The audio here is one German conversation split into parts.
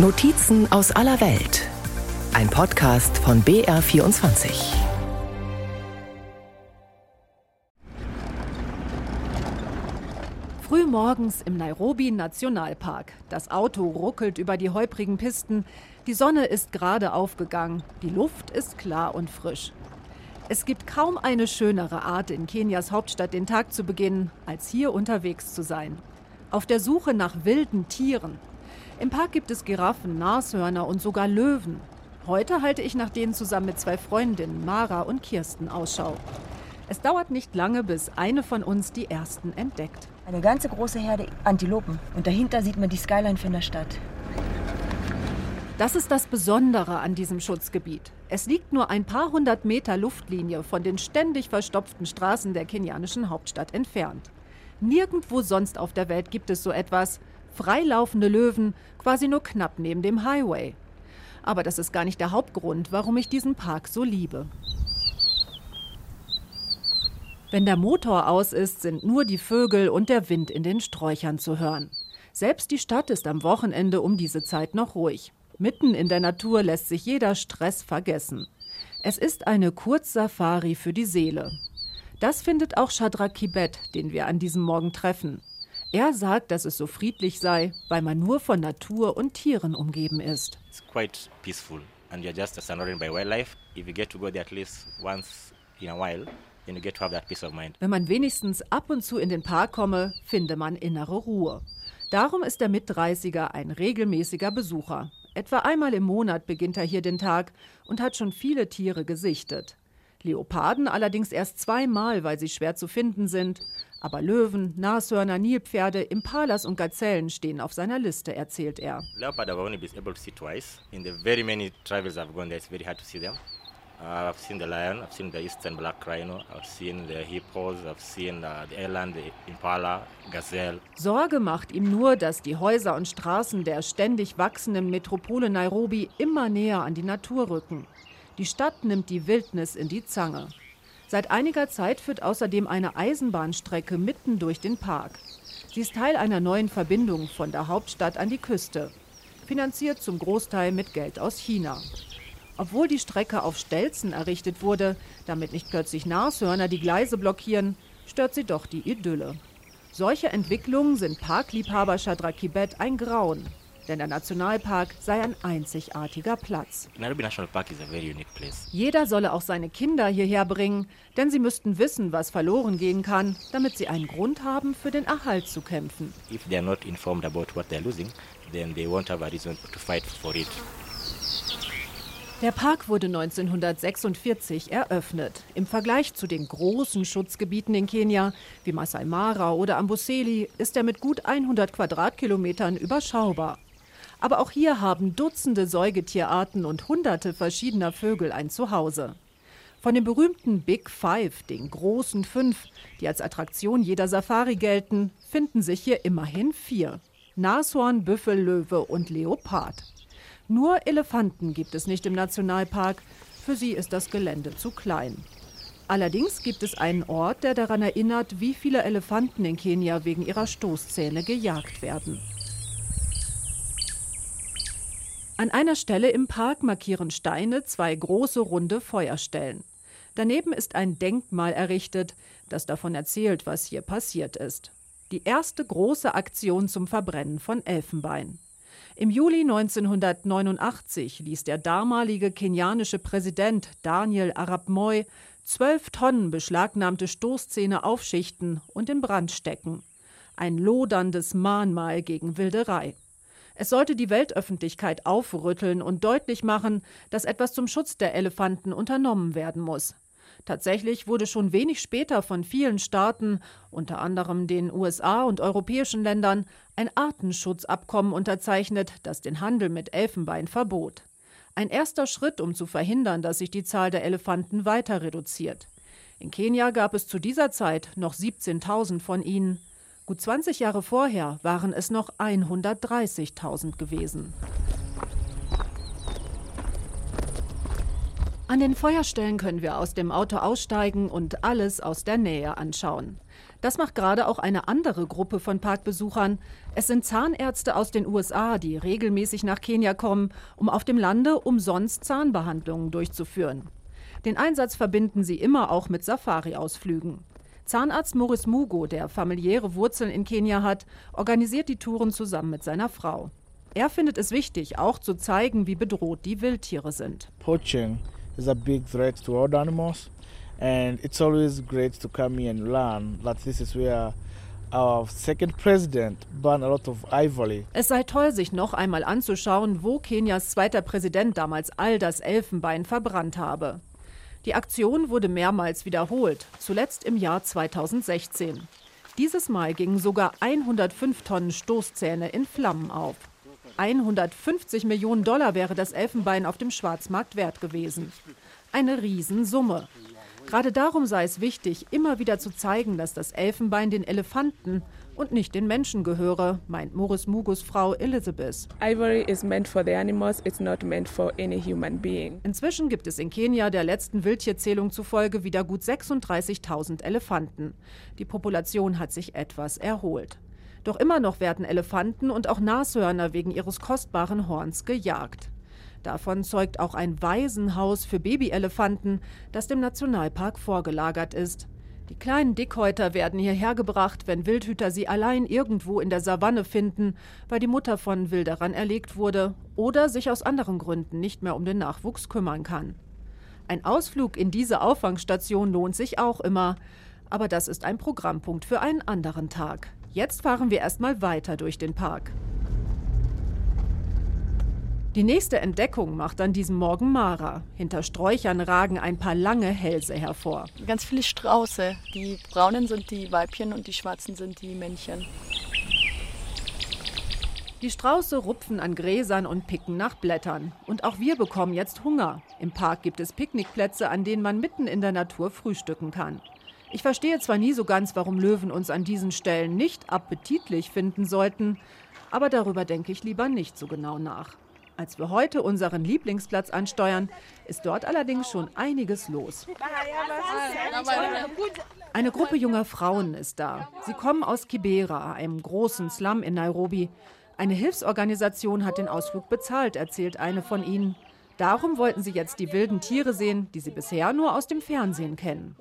Notizen aus aller Welt. Ein Podcast von BR24. Frühmorgens im Nairobi Nationalpark. Das Auto ruckelt über die holprigen Pisten. Die Sonne ist gerade aufgegangen. Die Luft ist klar und frisch. Es gibt kaum eine schönere Art, in Kenias Hauptstadt den Tag zu beginnen, als hier unterwegs zu sein. Auf der Suche nach wilden Tieren, im Park gibt es Giraffen, Nashörner und sogar Löwen. Heute halte ich nach denen zusammen mit zwei Freundinnen, Mara und Kirsten, Ausschau. Es dauert nicht lange, bis eine von uns die ersten entdeckt. Eine ganze große Herde Antilopen. Und dahinter sieht man die Skyline von der Stadt. Das ist das Besondere an diesem Schutzgebiet. Es liegt nur ein paar hundert Meter Luftlinie von den ständig verstopften Straßen der kenianischen Hauptstadt entfernt. Nirgendwo sonst auf der Welt gibt es so etwas, freilaufende Löwen quasi nur knapp neben dem Highway. Aber das ist gar nicht der Hauptgrund, warum ich diesen Park so liebe. Wenn der Motor aus ist, sind nur die Vögel und der Wind in den Sträuchern zu hören. Selbst die Stadt ist am Wochenende um diese Zeit noch ruhig. Mitten in der Natur lässt sich jeder Stress vergessen. Es ist eine Kurzsafari für die Seele. Das findet auch Shadrach Kibet, den wir an diesem Morgen treffen. Er sagt, dass es so friedlich sei, weil man nur von Natur und Tieren umgeben ist. It's quite peaceful and you're just surrounded by wildlife. If you get to go there at least once in a while, then you get to have that peace of mind. Wenn man wenigstens ab und zu in den Park komme, finde man innere Ruhe. Darum ist der Mit-30er ein regelmäßiger Besucher. Etwa einmal im Monat beginnt er hier den Tag und hat schon viele Tiere gesichtet. Leoparden allerdings erst zweimal, weil sie schwer zu finden sind. Aber Löwen, Nashörner, Nilpferde, Impalas und Gazellen stehen auf seiner Liste, erzählt er. Leopard I've only been able to see twice. In the very many travels I've gone there, it's very hard to see them. Uh, I've seen the lion, I've seen the eastern black rhino, I've seen the hippos, I've seen uh, the eland, the impala, gazelle. Sorge macht ihm nur, dass die Häuser und Straßen der ständig wachsenden Metropole Nairobi immer näher an die Natur rücken. Die Stadt nimmt die Wildnis in die Zange. Seit einiger Zeit führt außerdem eine Eisenbahnstrecke mitten durch den Park. Sie ist Teil einer neuen Verbindung von der Hauptstadt an die Küste, finanziert zum Großteil mit Geld aus China. Obwohl die Strecke auf Stelzen errichtet wurde, damit nicht plötzlich Nashörner die Gleise blockieren, stört sie doch die Idylle. Solche Entwicklungen sind Parkliebhaber Chadrakibet ein Grauen denn der Nationalpark sei ein einzigartiger Platz. Nairobi National Park is a very unique place. Jeder solle auch seine Kinder hierher bringen, denn sie müssten wissen, was verloren gehen kann, damit sie einen Grund haben, für den Erhalt zu kämpfen. If they are not informed about what they are losing, then they won't have a reason to fight for it. Der Park wurde 1946 eröffnet. Im Vergleich zu den großen Schutzgebieten in Kenia wie Masai Mara oder Amboseli ist er mit gut 100 Quadratkilometern überschaubar. Aber auch hier haben Dutzende Säugetierarten und hunderte verschiedener Vögel ein Zuhause. Von den berühmten Big Five, den großen fünf, die als Attraktion jeder Safari gelten, finden sich hier immerhin vier. Nashorn, Büffel, Löwe und Leopard. Nur Elefanten gibt es nicht im Nationalpark. Für sie ist das Gelände zu klein. Allerdings gibt es einen Ort, der daran erinnert, wie viele Elefanten in Kenia wegen ihrer Stoßzähne gejagt werden. An einer Stelle im Park markieren Steine zwei große runde Feuerstellen. Daneben ist ein Denkmal errichtet, das davon erzählt, was hier passiert ist. Die erste große Aktion zum Verbrennen von Elfenbein. Im Juli 1989 ließ der damalige kenianische Präsident Daniel Arap Moi zwölf Tonnen beschlagnahmte Stoßzähne aufschichten und in Brand stecken. Ein loderndes Mahnmal gegen Wilderei. Es sollte die Weltöffentlichkeit aufrütteln und deutlich machen, dass etwas zum Schutz der Elefanten unternommen werden muss. Tatsächlich wurde schon wenig später von vielen Staaten, unter anderem den USA und europäischen Ländern, ein Artenschutzabkommen unterzeichnet, das den Handel mit Elfenbein verbot. Ein erster Schritt, um zu verhindern, dass sich die Zahl der Elefanten weiter reduziert. In Kenia gab es zu dieser Zeit noch 17.000 von ihnen. Gut 20 Jahre vorher waren es noch 130.000 gewesen. An den Feuerstellen können wir aus dem Auto aussteigen und alles aus der Nähe anschauen. Das macht gerade auch eine andere Gruppe von Parkbesuchern. Es sind Zahnärzte aus den USA, die regelmäßig nach Kenia kommen, um auf dem Lande umsonst Zahnbehandlungen durchzuführen. Den Einsatz verbinden sie immer auch mit Safari-Ausflügen. Zahnarzt Morris Mugo, der familiäre Wurzeln in Kenia hat, organisiert die Touren zusammen mit seiner Frau. Er findet es wichtig, auch zu zeigen, wie bedroht die Wildtiere sind. Poaching is a big threat to all animals. And it's always great to come here and learn that this is where our second president banned a lot of ivory. Es sei toll, sich noch einmal anzuschauen, wo Kenias zweiter Präsident damals all das Elfenbein verbrannt habe. Die Aktion wurde mehrmals wiederholt, zuletzt im Jahr 2016. Dieses Mal gingen sogar 105 Tonnen Stoßzähne in Flammen auf. 150 Millionen Dollar wäre das Elfenbein auf dem Schwarzmarkt wert gewesen. Eine Riesensumme. Gerade darum sei es wichtig, immer wieder zu zeigen, dass das Elfenbein den Elefanten und nicht den Menschen gehöre, meint Morris Mugus Frau Elizabeth. Ivory is meant for the animals, it's not meant for any human being. Inzwischen gibt es in Kenia der letzten Wildtierzählung zufolge wieder gut 36.000 Elefanten. Die Population hat sich etwas erholt. Doch immer noch werden Elefanten und auch Nashörner wegen ihres kostbaren Horns gejagt. Davon zeugt auch ein Waisenhaus für Babyelefanten, das dem Nationalpark vorgelagert ist. Die kleinen Dickhäuter werden hierher gebracht, wenn Wildhüter sie allein irgendwo in der Savanne finden, weil die Mutter von Wilderern erlegt wurde oder sich aus anderen Gründen nicht mehr um den Nachwuchs kümmern kann. Ein Ausflug in diese Auffangstation lohnt sich auch immer, aber das ist ein Programmpunkt für einen anderen Tag. Jetzt fahren wir erstmal weiter durch den Park. Die nächste Entdeckung macht an diesem Morgen Mara. Hinter Sträuchern ragen ein paar lange Hälse hervor. Ganz viele Strauße. Die braunen sind die Weibchen und die schwarzen sind die Männchen. Die Strauße rupfen an Gräsern und picken nach Blättern. Und auch wir bekommen jetzt Hunger. Im Park gibt es Picknickplätze, an denen man mitten in der Natur frühstücken kann. Ich verstehe zwar nie so ganz, warum Löwen uns an diesen Stellen nicht appetitlich finden sollten, aber darüber denke ich lieber nicht so genau nach. Als wir heute unseren Lieblingsplatz ansteuern, ist dort allerdings schon einiges los. Eine Gruppe junger Frauen ist da. Sie kommen aus Kibera, einem großen Slum in Nairobi. Eine Hilfsorganisation hat den Ausflug bezahlt, erzählt eine von ihnen. Darum wollten sie jetzt die wilden Tiere sehen, die sie bisher nur aus dem Fernsehen kennen.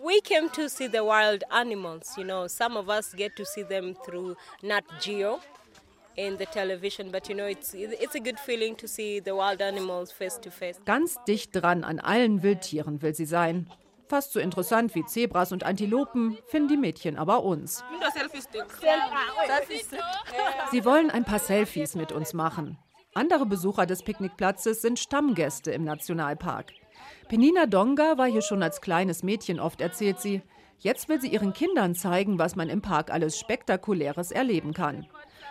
In the television, but you know, it's it's a good feeling to see the wild animals face to face. Ganz dicht dran an allen Wildtieren will sie sein. Fast so interessant wie Zebras und Antilopen finden die Mädchen aber uns. Sie wollen ein paar Selfies mit uns machen. Andere Besucher des Picknickplatzes sind Stammgäste im Nationalpark. Penina Donga war hier schon als kleines Mädchen oft, erzählt sie. Jetzt will sie ihren Kindern zeigen, was man im Park alles Spektakuläres erleben kann.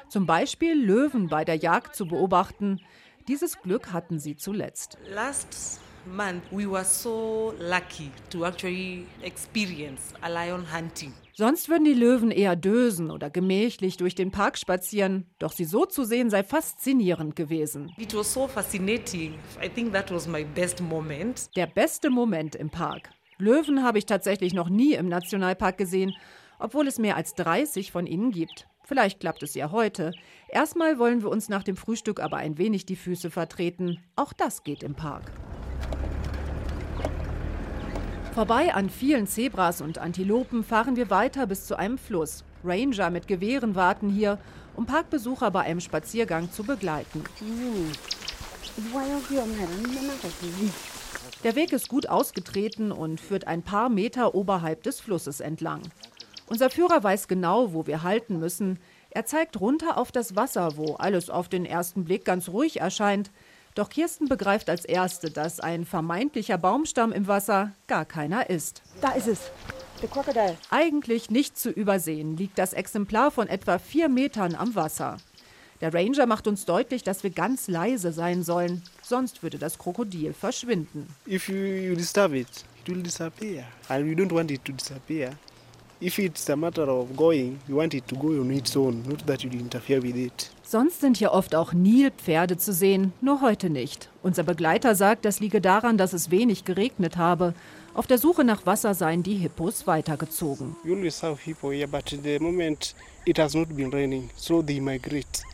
Zum Beispiel Löwen bei der Jagd zu beobachten. Dieses Glück hatten sie zuletzt. Last month we were so lucky to actually experience a lion hunting. Sonst würden die Löwen eher dösen oder gemächlich durch den Park spazieren. Doch sie so zu sehen sei faszinierend gewesen. It was so fascinating. I think that was my best moment. Der beste Moment im Park. Löwen habe ich tatsächlich noch nie im Nationalpark gesehen, obwohl es mehr als 30 von ihnen gibt. Vielleicht klappt es ja heute. Erstmal wollen wir uns nach dem Frühstück aber ein wenig die Füße vertreten. Auch das geht im Park. Vorbei an vielen Zebras und Antilopen fahren wir weiter bis zu einem Fluss. Ranger mit Gewehren warten hier, um Parkbesucher bei einem Spaziergang zu begleiten. Der Weg ist gut ausgetreten und führt ein paar Meter oberhalb des Flusses entlang. Unser Führer weiß genau, wo wir halten müssen. Er zeigt runter auf das Wasser, wo alles auf den ersten Blick ganz ruhig erscheint. Doch Kirsten begreift als Erste, dass ein vermeintlicher Baumstamm im Wasser gar keiner ist. Da ist es. Der Krokodil. Eigentlich nicht zu übersehen liegt das Exemplar von etwa vier Metern am Wasser. Der Ranger macht uns deutlich, dass wir ganz leise sein sollen, sonst würde das Krokodil verschwinden. If you, you disturb it, it will disappear. And we don't want it to disappear. If it's a matter of going, you want it to go on its own, not that you interfere with it. Sonst sind hier oft auch Nilpferde zu sehen, nur heute nicht. Unser Begleiter sagt, das liege daran, dass es wenig geregnet habe. Auf der Suche nach Wasser seien die Hippos weitergezogen. We always have hippo here, but the moment it has not been raining, so they migrate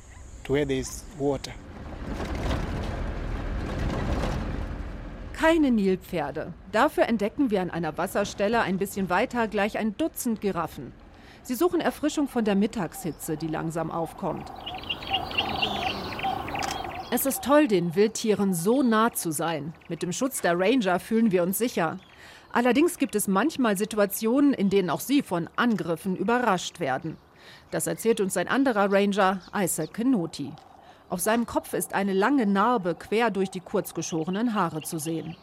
to where there is water. Keine Nilpferde. Dafür entdecken wir an einer Wasserstelle ein bisschen weiter gleich ein Dutzend Giraffen. Sie suchen Erfrischung von der Mittagshitze, die langsam aufkommt. Es ist toll, den Wildtieren so nah zu sein. Mit dem Schutz der Ranger fühlen wir uns sicher. Allerdings gibt es manchmal Situationen, in denen auch sie von Angriffen überrascht werden. Das erzählt uns ein anderer Ranger, Isaac Kenoti. Auf seinem Kopf ist eine lange Narbe quer durch die kurzgeschorenen Haare zu sehen.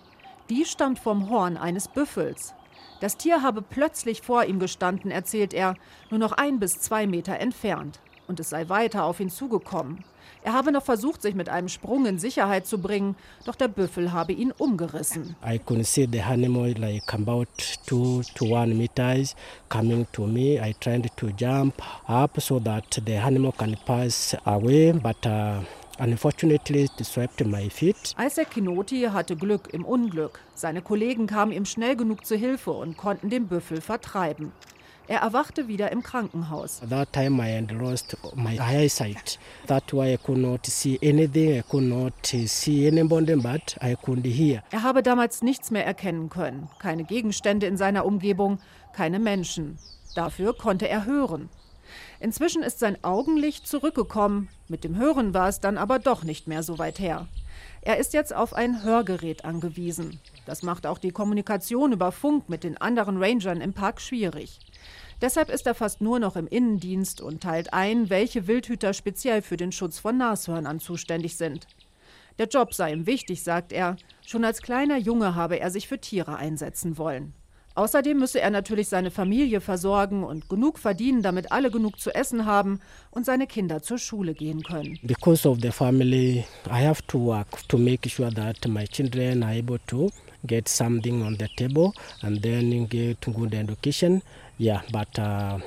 Die stammt vom Horn eines Büffels. Das Tier habe plötzlich vor ihm gestanden, erzählt er, nur noch ein bis zwei Meter entfernt. Und es sei weiter auf ihn zugekommen. Er habe noch versucht, sich mit einem Sprung in Sicherheit zu bringen, doch der Büffel habe ihn umgerissen. I could see the animal like about two to one meters coming to me. I tried to jump up so that the animal can pass away, but uh, Unfortunately, it swept my feet. Isaac Kinoti hatte Glück im Unglück. Seine Kollegen kamen ihm schnell genug zu Hilfe und konnten den Büffel vertreiben. Er erwachte wieder im Krankenhaus. At that time I had lost my eyesight. That's why I could not see anything. I could not see anybody, but I could hear. Er habe damals nichts mehr erkennen können. Keine Gegenstände in seiner Umgebung, keine Menschen. Dafür konnte er hören. Inzwischen ist sein Augenlicht zurückgekommen. Mit dem Hören war es dann aber doch nicht mehr so weit her. Er ist jetzt auf ein Hörgerät angewiesen. Das macht auch die Kommunikation über Funk mit den anderen Rangern im Park schwierig. Deshalb ist er fast nur noch im Innendienst und teilt ein, welche Wildhüter speziell für den Schutz von Nashörnern zuständig sind. Der Job sei ihm wichtig, sagt er. Schon als kleiner Junge habe er sich für Tiere einsetzen wollen. Außerdem müsse er natürlich seine Familie versorgen und genug verdienen, damit alle genug zu essen haben und seine Kinder zur Schule gehen können. Because of the family, I have to work to make sure that my children are able to get something on the table and then get good education. Yeah, but uh,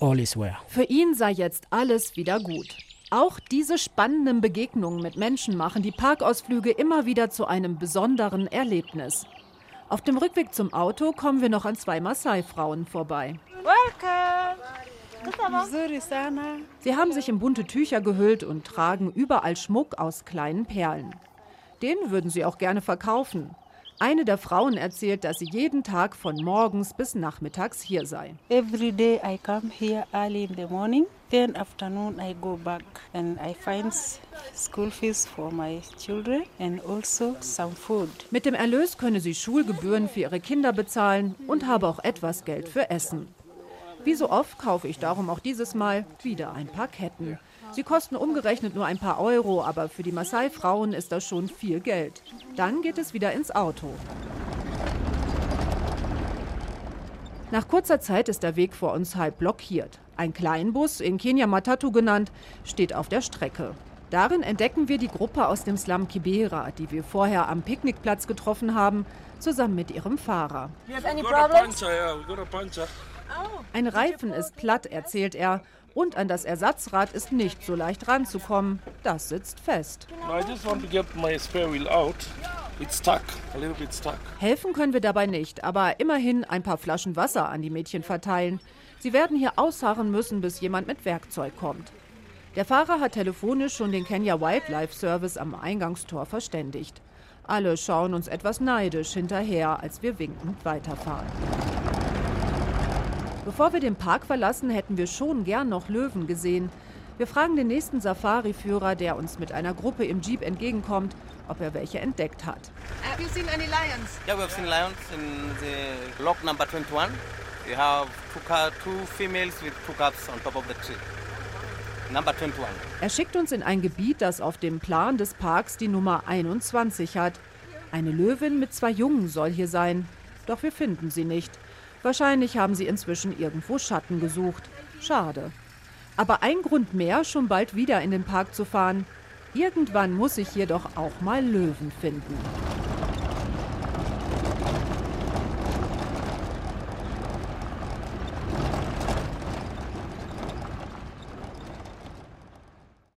all is well. Für ihn sei jetzt alles wieder gut. Auch diese spannenden Begegnungen mit Menschen machen die Parkausflüge immer wieder zu einem besonderen Erlebnis. Auf dem Rückweg zum Auto kommen wir noch an zwei Maasai-Frauen vorbei. Sie haben sich in bunte Tücher gehüllt und tragen überall Schmuck aus kleinen Perlen. Den würden sie auch gerne verkaufen. Eine der Frauen erzählt, dass sie jeden Tag von morgens bis nachmittags hier sei. Every day I come here early in the morning, then afternoon I go back and I find school fees for my children and also some food. Mit dem Erlös könne sie Schulgebühren für ihre Kinder bezahlen und habe auch etwas Geld für Essen. Wie so oft kaufe ich darum auch dieses Mal wieder ein paar Ketten. Sie kosten umgerechnet nur ein paar Euro, aber für die Maasai-Frauen ist das schon viel Geld. Dann geht es wieder ins Auto. Nach kurzer Zeit ist der Weg vor uns halb blockiert. Ein Kleinbus, in Kenia Matatu genannt, steht auf der Strecke. Darin entdecken wir die Gruppe aus dem Slum Kibera, die wir vorher am Picknickplatz getroffen haben, zusammen mit ihrem Fahrer. Ein Reifen ist platt, erzählt er, und an das Ersatzrad ist nicht so leicht ranzukommen. Das sitzt fest. Helfen können wir dabei nicht, aber immerhin ein paar Flaschen Wasser an die Mädchen verteilen. Sie werden hier ausharren müssen, bis jemand mit Werkzeug kommt. Der Fahrer hat telefonisch schon den Kenya Wildlife Service am Eingangstor verständigt. Alle schauen uns etwas neidisch hinterher, als wir winkend weiterfahren. Bevor wir den Park verlassen, hätten wir schon gern noch Löwen gesehen. Wir fragen den nächsten Safari-Führer, der uns mit einer Gruppe im Jeep entgegenkommt, ob er welche entdeckt hat. Have you seen any lions? Yeah, we have seen lions in the lock number 21. We have two, car, two females with two cubs on top of the tree. Number 21. Er schickt uns in ein Gebiet, das auf dem Plan des Parks die Nummer 21 hat. Eine Löwin mit zwei Jungen soll hier sein. Doch wir finden sie nicht. Wahrscheinlich haben sie inzwischen irgendwo Schatten gesucht. Schade. Aber ein Grund mehr, schon bald wieder in den Park zu fahren. Irgendwann muss ich hier doch auch mal Löwen finden.